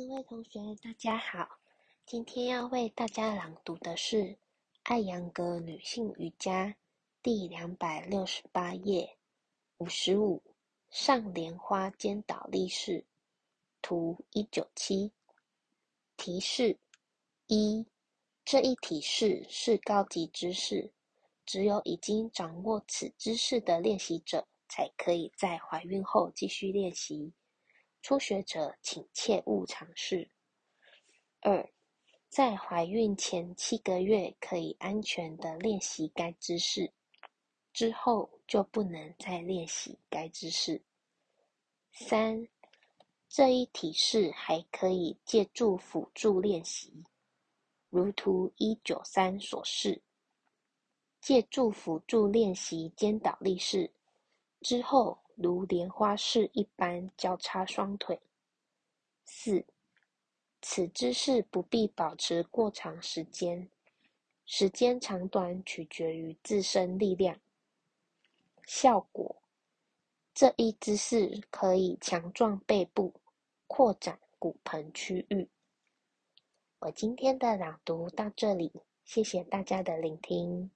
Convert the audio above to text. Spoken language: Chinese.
各位同学，大家好。今天要为大家朗读的是《艾扬格女性瑜伽》第两百六十八页五十五上莲花肩倒立式图一九七。提示一：这一体式是高级姿势，只有已经掌握此姿势的练习者才可以在怀孕后继续练习。初学者请切勿尝试。二，在怀孕前七个月可以安全的练习该姿势，之后就不能再练习该姿势。三，这一体式还可以借助辅助练习，如图一九三所示，借助辅助练习肩倒立式之后。如莲花式一般交叉双腿。四，此姿势不必保持过长时间，时间长短取决于自身力量。效果，这一姿势可以强壮背部，扩展骨盆区域。我今天的朗读到这里，谢谢大家的聆听。